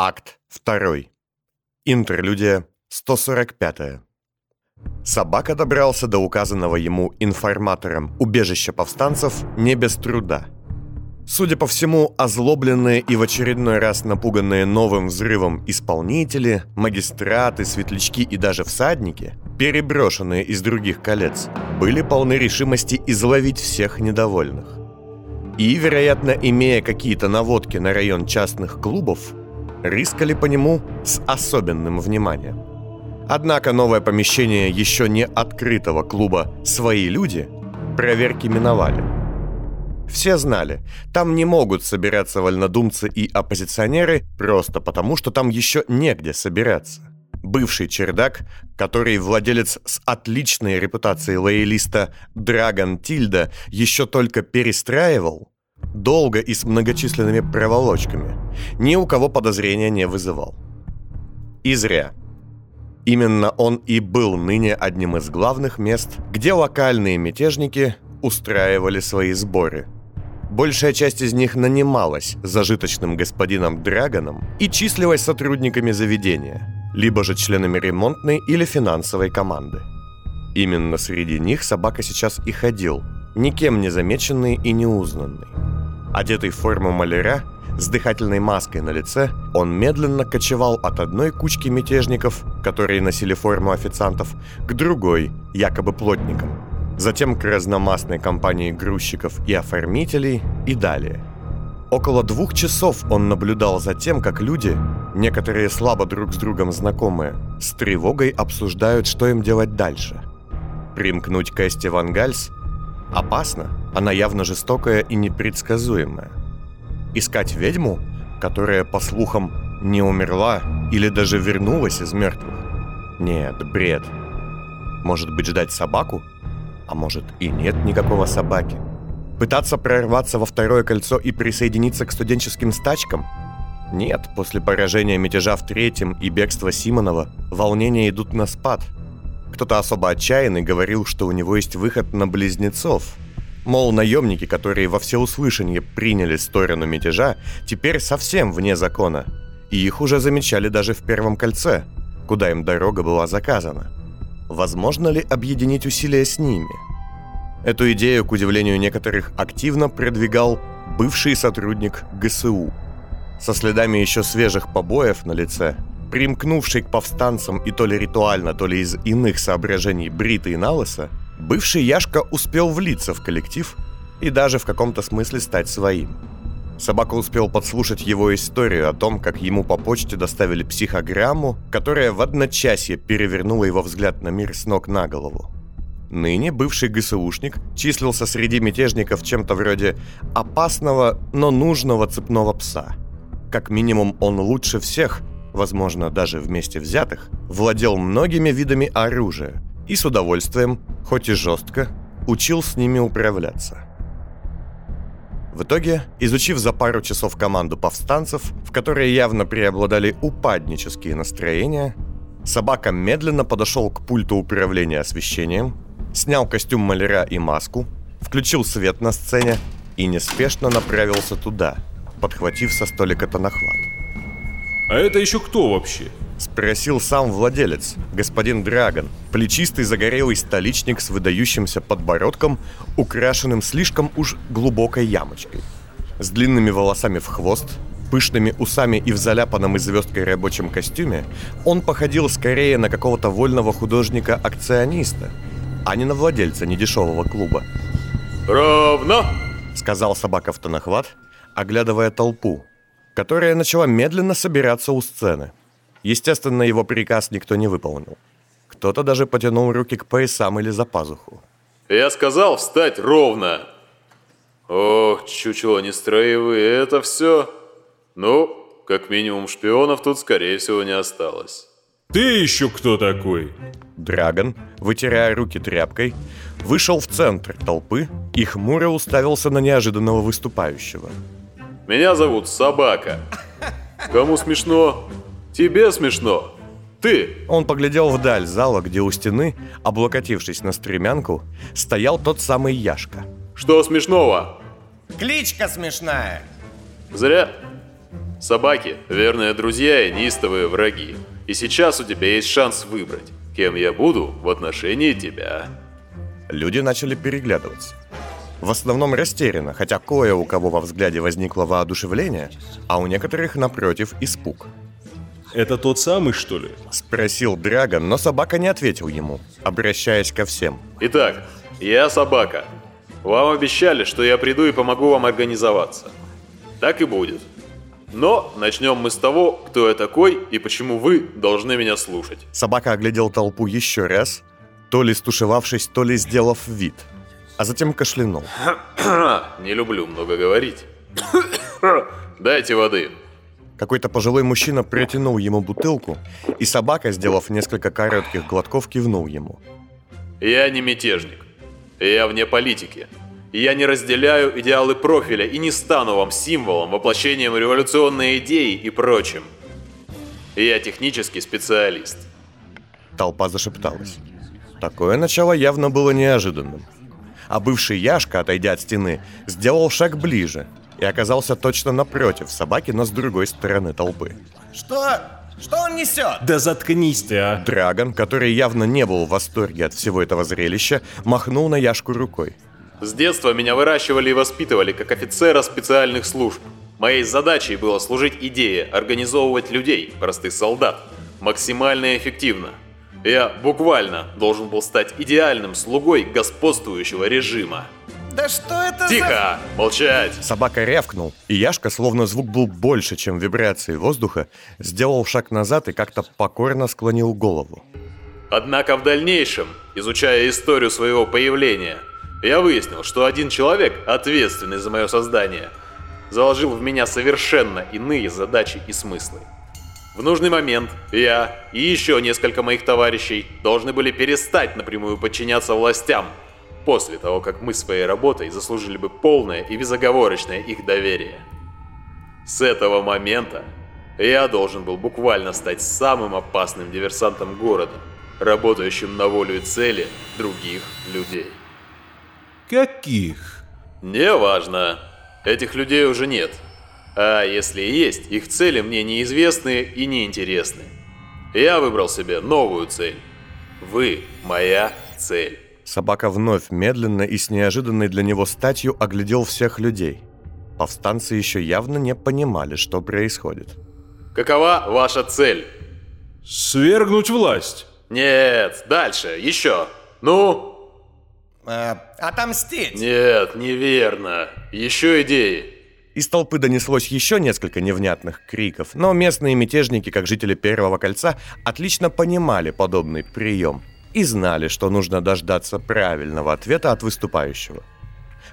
Акт 2. Интерлюдия 145. Собака добрался до указанного ему информатором убежища повстанцев не без труда. Судя по всему, озлобленные и в очередной раз напуганные новым взрывом исполнители, магистраты, светлячки и даже всадники, переброшенные из других колец, были полны решимости изловить всех недовольных. И, вероятно, имея какие-то наводки на район частных клубов, рискали по нему с особенным вниманием. Однако новое помещение еще не открытого клуба «Свои люди» проверки миновали. Все знали, там не могут собираться вольнодумцы и оппозиционеры просто потому, что там еще негде собираться. Бывший чердак, который владелец с отличной репутацией лоялиста Драгон Тильда еще только перестраивал, долго и с многочисленными проволочками, ни у кого подозрения не вызывал. И зря. Именно он и был ныне одним из главных мест, где локальные мятежники устраивали свои сборы. Большая часть из них нанималась зажиточным господином Драгоном и числилась сотрудниками заведения, либо же членами ремонтной или финансовой команды. Именно среди них собака сейчас и ходил, никем не замеченный и неузнанный. Одетый в форму маляра, с дыхательной маской на лице, он медленно кочевал от одной кучки мятежников, которые носили форму официантов, к другой, якобы плотникам, затем к разномастной компании грузчиков и оформителей и далее. Около двух часов он наблюдал за тем, как люди, некоторые слабо друг с другом знакомые, с тревогой обсуждают, что им делать дальше. Примкнуть к Эсте Ван Гальс опасно, она явно жестокая и непредсказуемая. Искать ведьму, которая, по слухам, не умерла или даже вернулась из мертвых? Нет, бред. Может быть, ждать собаку? А может и нет никакого собаки? Пытаться прорваться во второе кольцо и присоединиться к студенческим стачкам? Нет, после поражения мятежа в третьем и бегства Симонова волнения идут на спад. Кто-то особо отчаянный говорил, что у него есть выход на близнецов – Мол, наемники, которые во всеуслышание приняли сторону мятежа, теперь совсем вне закона. И их уже замечали даже в Первом кольце, куда им дорога была заказана. Возможно ли объединить усилия с ними? Эту идею, к удивлению некоторых, активно продвигал бывший сотрудник ГСУ. Со следами еще свежих побоев на лице, примкнувший к повстанцам и то ли ритуально, то ли из иных соображений бритый на лысо, Бывший Яшка успел влиться в коллектив и даже в каком-то смысле стать своим. Собака успел подслушать его историю о том, как ему по почте доставили психограмму, которая в одночасье перевернула его взгляд на мир с ног на голову. Ныне бывший ГСУшник числился среди мятежников чем-то вроде опасного, но нужного цепного пса. Как минимум он лучше всех, возможно, даже вместе взятых, владел многими видами оружия – и с удовольствием, хоть и жестко, учил с ними управляться. В итоге, изучив за пару часов команду повстанцев, в которой явно преобладали упаднические настроения, собака медленно подошел к пульту управления освещением, снял костюм маляра и маску, включил свет на сцене и неспешно направился туда, подхватив со столика тонохват. «А это еще кто вообще?» Спросил сам владелец, господин Драгон, плечистый загорелый столичник с выдающимся подбородком, украшенным слишком уж глубокой ямочкой. С длинными волосами в хвост, пышными усами и в заляпанном и звездкой рабочем костюме, он походил скорее на какого-то вольного художника-акциониста, а не на владельца недешевого клуба. «Ровно!» — сказал собака в тонохват, оглядывая толпу, которая начала медленно собираться у сцены. Естественно, его приказ никто не выполнил. Кто-то даже потянул руки к поясам или за пазуху. «Я сказал встать ровно!» «Ох, чучело нестроевые, это все...» «Ну, как минимум шпионов тут, скорее всего, не осталось». «Ты еще кто такой?» Драгон, вытирая руки тряпкой, вышел в центр толпы и хмуро уставился на неожиданного выступающего. «Меня зовут Собака. Кому смешно, Тебе смешно. Ты!» Он поглядел вдаль зала, где у стены, облокотившись на стремянку, стоял тот самый Яшка. «Что смешного?» Кличка смешная. «Зря. Собаки – верные друзья и неистовые враги. И сейчас у тебя есть шанс выбрать, кем я буду в отношении тебя. Люди начали переглядываться. В основном растерянно, хотя кое у кого во взгляде возникло воодушевление, а у некоторых, напротив, испуг. Это тот самый, что ли? Спросил Драгон, но собака не ответил ему, обращаясь ко всем. Итак, я собака. Вам обещали, что я приду и помогу вам организоваться. Так и будет. Но начнем мы с того, кто я такой и почему вы должны меня слушать. Собака оглядел толпу еще раз, то ли стушевавшись, то ли сделав вид, а затем кашлянул. Не люблю много говорить. Дайте воды. Какой-то пожилой мужчина протянул ему бутылку, и собака, сделав несколько коротких глотков, кивнул ему. Я не мятежник. Я вне политики. Я не разделяю идеалы профиля и не стану вам символом, воплощением революционной идеи и прочим. Я технический специалист. Толпа зашепталась. Такое начало явно было неожиданным. А бывший Яшка, отойдя от стены, сделал шаг ближе и оказался точно напротив собаки, но с другой стороны толпы. Что? Что он несет? Да заткнись ты, а! Драгон, который явно не был в восторге от всего этого зрелища, махнул на Яшку рукой. С детства меня выращивали и воспитывали как офицера специальных служб. Моей задачей было служить идее, организовывать людей, простых солдат, максимально эффективно. Я буквально должен был стать идеальным слугой господствующего режима. Да что это Тихо! за... Молчать! Собака рявкнул, и Яшка, словно звук был больше, чем вибрации воздуха, сделал шаг назад и как-то покорно склонил голову. Однако в дальнейшем, изучая историю своего появления, я выяснил, что один человек, ответственный за мое создание, заложил в меня совершенно иные задачи и смыслы. В нужный момент я и еще несколько моих товарищей должны были перестать напрямую подчиняться властям, после того, как мы своей работой заслужили бы полное и безоговорочное их доверие. С этого момента я должен был буквально стать самым опасным диверсантом города, работающим на волю и цели других людей. Каких? Неважно. Этих людей уже нет. А если и есть, их цели мне неизвестны и неинтересны. Я выбрал себе новую цель. Вы – моя цель. Собака вновь медленно и с неожиданной для него статью оглядел всех людей. Повстанцы еще явно не понимали, что происходит. Какова ваша цель? Свергнуть власть. Нет, дальше, еще. Ну? Э, отомстить. Нет, неверно. Еще идеи. Из толпы донеслось еще несколько невнятных криков, но местные мятежники, как жители Первого кольца, отлично понимали подобный прием и знали, что нужно дождаться правильного ответа от выступающего.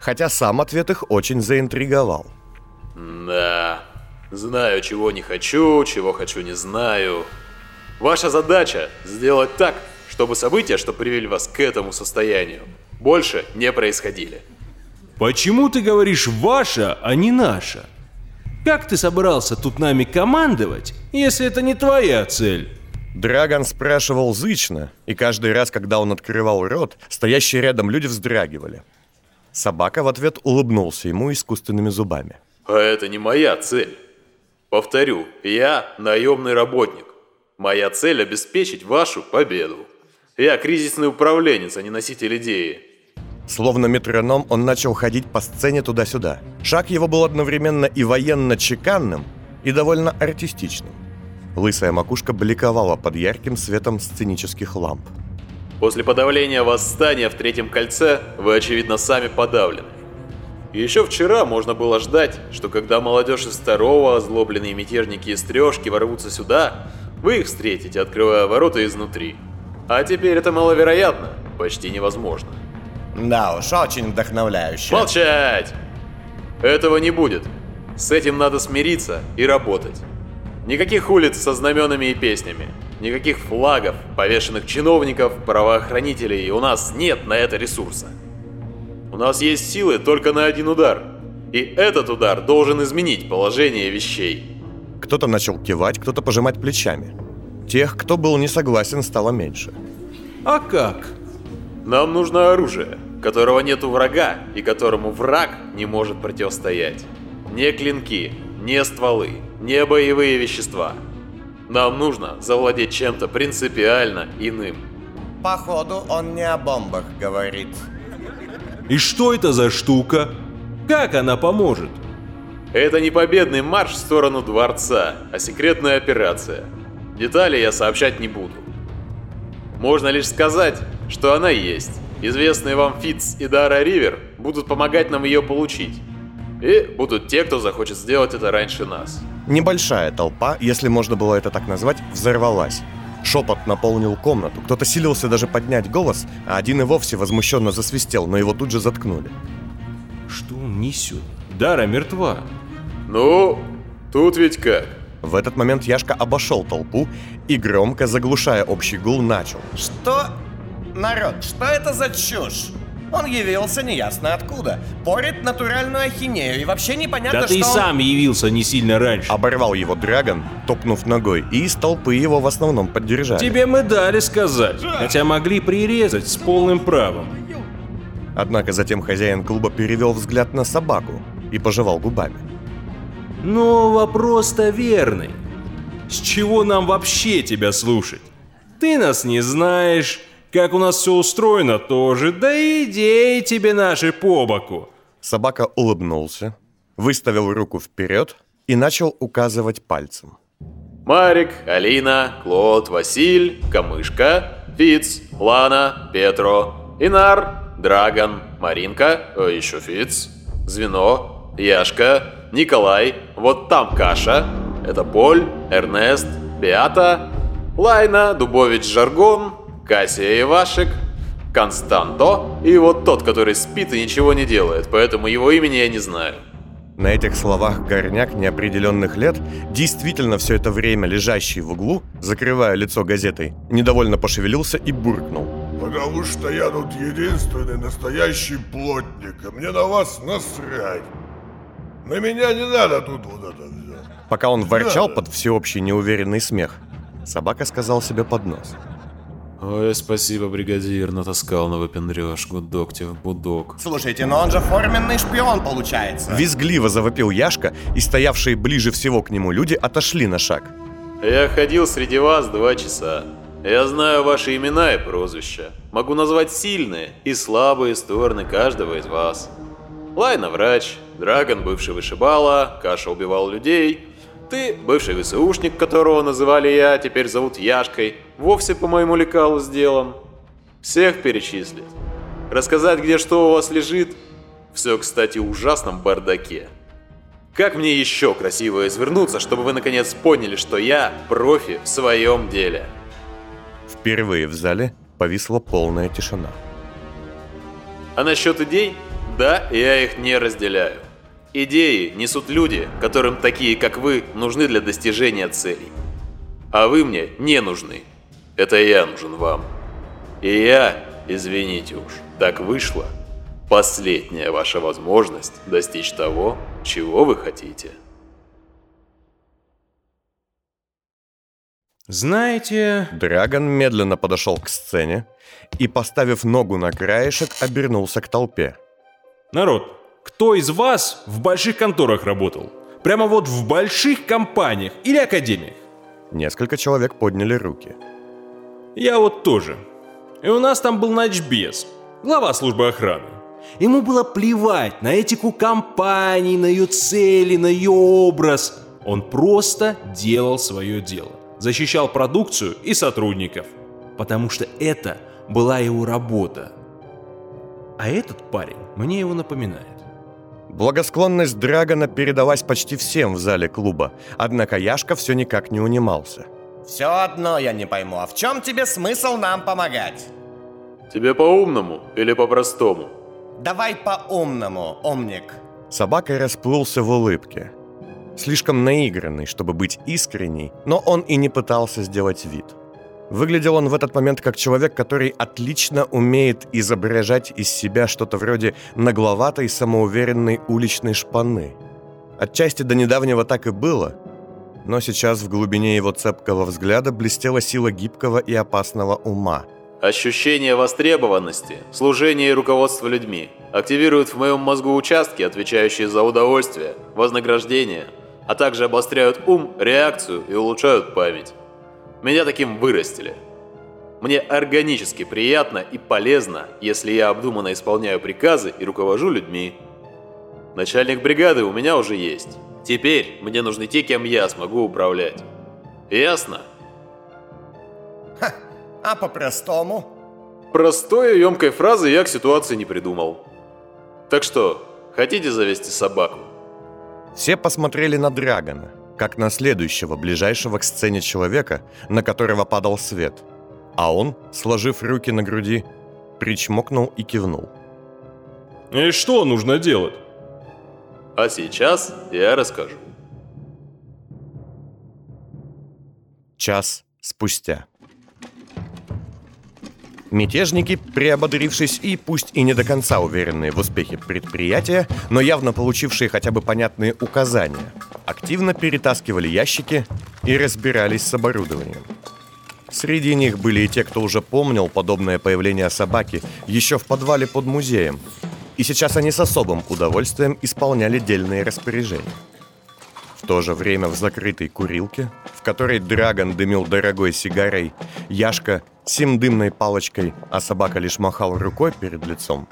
Хотя сам ответ их очень заинтриговал. Да, знаю, чего не хочу, чего хочу не знаю. Ваша задача сделать так, чтобы события, что привели вас к этому состоянию, больше не происходили. Почему ты говоришь «ваша», а не «наша»? Как ты собрался тут нами командовать, если это не твоя цель? Драгон спрашивал зычно, и каждый раз, когда он открывал рот, стоящие рядом люди вздрагивали. Собака в ответ улыбнулся ему искусственными зубами. А это не моя цель. Повторю, я наемный работник. Моя цель обеспечить вашу победу. Я кризисный управленец, а не носитель идеи. Словно метроном, он начал ходить по сцене туда-сюда. Шаг его был одновременно и военно-чеканным, и довольно артистичным. Лысая макушка бликовала под ярким светом сценических ламп. После подавления восстания в Третьем кольце вы, очевидно, сами подавлены. Еще вчера можно было ждать, что когда молодежь из второго, озлобленные мятежники из трешки ворвутся сюда, вы их встретите, открывая ворота изнутри. А теперь это маловероятно, почти невозможно. Да уж, очень вдохновляюще. Молчать! Этого не будет. С этим надо смириться и работать. Никаких улиц со знаменами и песнями. Никаких флагов, повешенных чиновников, правоохранителей. У нас нет на это ресурса. У нас есть силы только на один удар. И этот удар должен изменить положение вещей. Кто-то начал кивать, кто-то пожимать плечами. Тех, кто был не согласен, стало меньше. А как? Нам нужно оружие, которого нет у врага и которому враг не может противостоять. Не клинки, не стволы, не боевые вещества. Нам нужно завладеть чем-то принципиально иным. Походу, он не о бомбах говорит. И что это за штука? Как она поможет? Это не победный марш в сторону дворца, а секретная операция. Детали я сообщать не буду. Можно лишь сказать, что она есть. Известные вам Фитц и Дара Ривер будут помогать нам ее получить. И будут те, кто захочет сделать это раньше нас. Небольшая толпа, если можно было это так назвать, взорвалась. Шепот наполнил комнату, кто-то силился даже поднять голос, а один и вовсе возмущенно засвистел, но его тут же заткнули. Что он несет? Дара мертва. Ну, тут ведь как? В этот момент Яшка обошел толпу и громко, заглушая общий гул, начал. Что? Народ, что это за чушь? Он явился неясно откуда. Порит натуральную ахинею и вообще непонятно, Да что ты и он- сам явился не сильно раньше. Оборвал его Драгон, топнув ногой, и из толпы его в основном поддержали. Тебе мы дали сказать, хотя могли прирезать с полным правом. Однако затем хозяин клуба перевел взгляд на собаку и пожевал губами. Но вопрос-то верный. С чего нам вообще тебя слушать? Ты нас не знаешь, как у нас все устроено тоже, да и идеи тебе наши по боку. Собака улыбнулся, выставил руку вперед и начал указывать пальцем. Марик, Алина, Клод, Василь, Камышка, Фиц, Лана, Петро, Инар, Драгон, Маринка, а еще Фиц, Звено, Яшка, Николай, вот там Каша, это Поль, Эрнест, Беата, Лайна, Дубович Жаргон, Кассия Ивашек, Константо и вот тот, который спит и ничего не делает, поэтому его имени я не знаю. На этих словах горняк неопределенных лет, действительно все это время лежащий в углу, закрывая лицо газетой, недовольно пошевелился и буркнул. Потому что я тут единственный настоящий плотник, и мне на вас насрать. На меня не надо тут вот это все. Пока он ворчал Да. под всеобщий неуверенный смех, собака сказал себе под нос. Ой, спасибо, бригадир, натаскал на выпендрёж, гудок тебе будок. Слушайте, но он же форменный шпион получается. Визгливо завопил Яшка, и стоявшие ближе всего к нему люди отошли на шаг. Я ходил среди вас два часа. Я знаю ваши имена и прозвища. Могу назвать сильные и слабые стороны каждого из вас. Лайна врач, Драгон бывший вышибала, Каша убивал людей. Ты бывший ВСУшник, которого называли я, теперь зовут Яшкой, вовсе по моему лекалу сделан. Всех перечислить. Рассказать, где что у вас лежит. Все, кстати, в ужасном бардаке. Как мне еще красиво извернуться, чтобы вы наконец поняли, что я профи в своем деле? Впервые в зале повисла полная тишина. А насчет идей? Да, я их не разделяю. Идеи несут люди, которым такие, как вы, нужны для достижения целей. А вы мне не нужны. Это я нужен вам. И я, извините уж, так вышло. Последняя ваша возможность достичь того, чего вы хотите. Знаете, Драгон медленно подошел к сцене и, поставив ногу на краешек, обернулся к толпе. народ, кто из вас в больших конторах работал? Прямо вот в больших компаниях или академиях? Несколько человек подняли руки. Я вот тоже. И у нас там был начбес, глава службы охраны. Ему было плевать на этику компании, на ее цели, на ее образ. Он просто делал свое дело. Защищал продукцию и сотрудников. Потому что это была его работа. А этот парень мне его напоминает. Благосклонность Драгона передалась почти всем в зале клуба, однако Яшка все никак не унимался. Все одно я не пойму, а в чем тебе смысл нам помогать? Тебе по-умному или по-простому? Давай по-умному, умник. Собака расплылся в улыбке. Слишком наигранный, чтобы быть искренней, но он и не пытался сделать вид. Выглядел он в этот момент как человек, который отлично умеет изображать из себя что-то вроде нагловатой, самоуверенной уличной шпаны. Отчасти до недавнего так и было, но сейчас в глубине его цепкого взгляда блестела сила гибкого и опасного ума. Ощущение востребованности, служение и руководство людьми активируют в моем мозгу участки, отвечающие за удовольствие, вознаграждение, а также обостряют ум, реакцию и улучшают память. Меня таким вырастили. Мне органически приятно и полезно, если я обдуманно исполняю приказы и руковожу людьми. Начальник бригады у меня уже есть. Теперь мне нужны те, кем я смогу управлять. Ясно? Ха, а по-простому? Простой и емкой фразы я к ситуации не придумал. Так что, хотите завести собаку? Все посмотрели на Драгона, как на следующего, ближайшего к сцене человека, на которого падал свет. А он, сложив руки на груди, причмокнул и кивнул. И что нужно делать? А сейчас я расскажу. Час спустя. Мятежники, приободрившись и пусть и не до конца уверенные в успехе предприятия, но явно получившие хотя бы понятные указания, активно перетаскивали ящики и разбирались с оборудованием. Среди них были и те, кто уже помнил подобное появление собаки еще в подвале под музеем, и сейчас они с особым удовольствием исполняли дельные распоряжения. В то же время в закрытой курилке, в которой Драгон дымил дорогой сигарой, Яшка сим дымной палочкой, а собака лишь махал рукой перед лицом,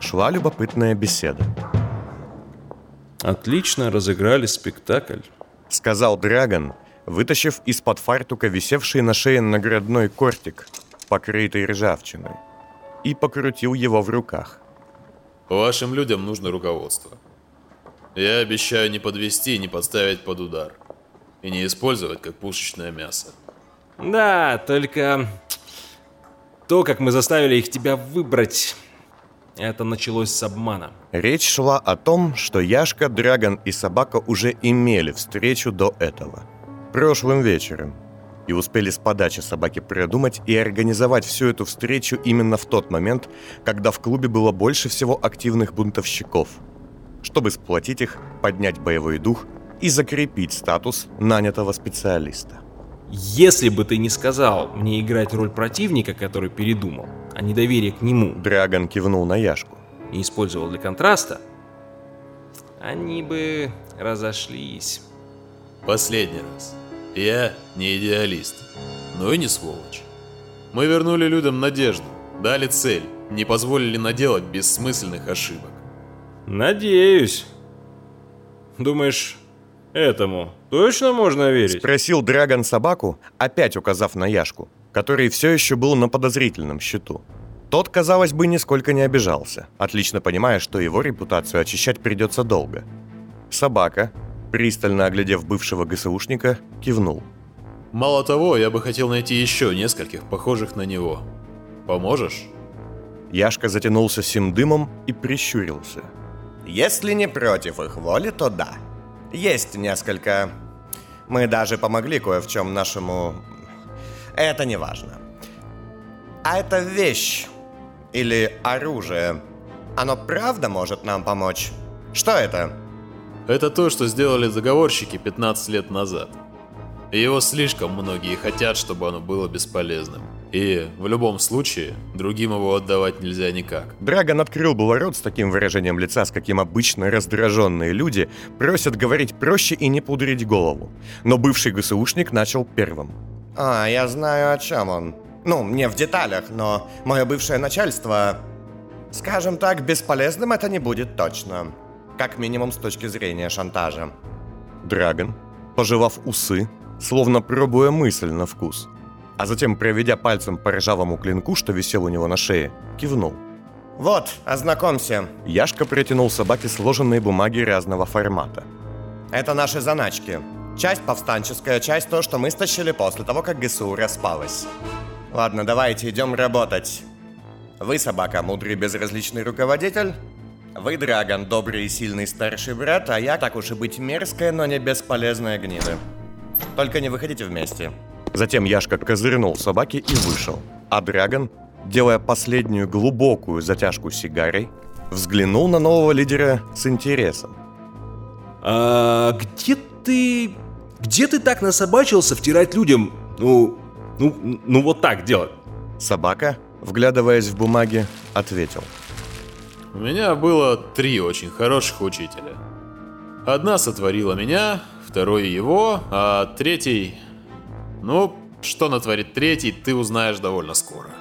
шла любопытная беседа. Отлично разыграли спектакль. Сказал Драгон, вытащив из-под фартука висевший на шее наградной кортик, покрытый ржавчиной, и покрутил его в руках. Вашим людям нужно руководство. Я обещаю не подвести, не подставить под удар. И не использовать как пушечное мясо. Да, только то, как мы заставили их тебя выбрать, это началось с обмана. Речь шла о том, что Яшка, Драгон и собака уже имели встречу до этого. Прошлым вечером. И успели с подачи собаки придумать и организовать всю эту встречу именно в тот момент, когда в клубе было больше всего активных бунтовщиков – чтобы сплотить их, поднять боевой дух и закрепить статус нанятого специалиста. Если бы ты не сказал мне играть роль противника, который передумал, а недоверие к нему Драгон кивнул на Яшку. и использовал для контраста, они бы разошлись. Последний раз. Я не идеалист, но и не сволочь. Мы вернули людям надежду, дали цель, не позволили наделать бессмысленных ошибок. Надеюсь. Думаешь, этому точно можно верить? Спросил Драгон собаку, опять указав на Яшку, который все еще был на подозрительном счету. Тот, казалось бы, нисколько не обижался, отлично понимая, что его репутацию очищать придется долго. Собака, пристально оглядев бывшего ГСУшника, кивнул. Мало того, я бы хотел найти еще нескольких похожих на него. Поможешь? Яшка затянулся сим дымом и прищурился. Если не против их воли, то да. Есть несколько... Мы даже помогли кое в чем нашему... Это не важно. А это вещь или оружие. Оно правда может нам помочь? Что это? Это то, что сделали заговорщики 15 лет назад. Его слишком многие хотят, чтобы оно было бесполезным. И в любом случае, другим его отдавать нельзя никак. Драгон открыл было рот с таким выражением лица, с каким обычно раздраженные люди просят говорить проще и не пудрить голову. Но бывший ГСУшник начал первым. А, я знаю, о чем он. Ну, не в деталях, но мое бывшее начальство... Скажем так, бесполезным это не будет точно. Как минимум с точки зрения шантажа. Драгон, пожевав усы, словно пробуя мысль на вкус, а затем, проведя пальцем по ржавому клинку, что висел у него на шее, кивнул. Вот, ознакомься. Яшка протянул собаке сложенные бумаги разного формата. Это наши заначки. Часть повстанческая, часть то, что мы стащили после того, как ГСУ распалась. Ладно, давайте идем работать. Вы, собака, мудрый безразличный руководитель. Вы, Драгон, добрый и сильный старший брат, а я, так уж и быть, мерзкая, но не бесполезная гнида. Только не выходите вместе. Затем Яшка козырнул собаке и вышел. А Драгон, делая последнюю глубокую затяжку сигарой, взглянул на нового лидера с интересом. А где ты... Где ты так насобачился втирать людям? Ну, ну, ну вот так делать. Собака, вглядываясь в бумаги, ответил. У меня было три очень хороших учителя. Одна сотворила меня, второй его, а третий... Ну, что натворит третий, ты узнаешь довольно скоро.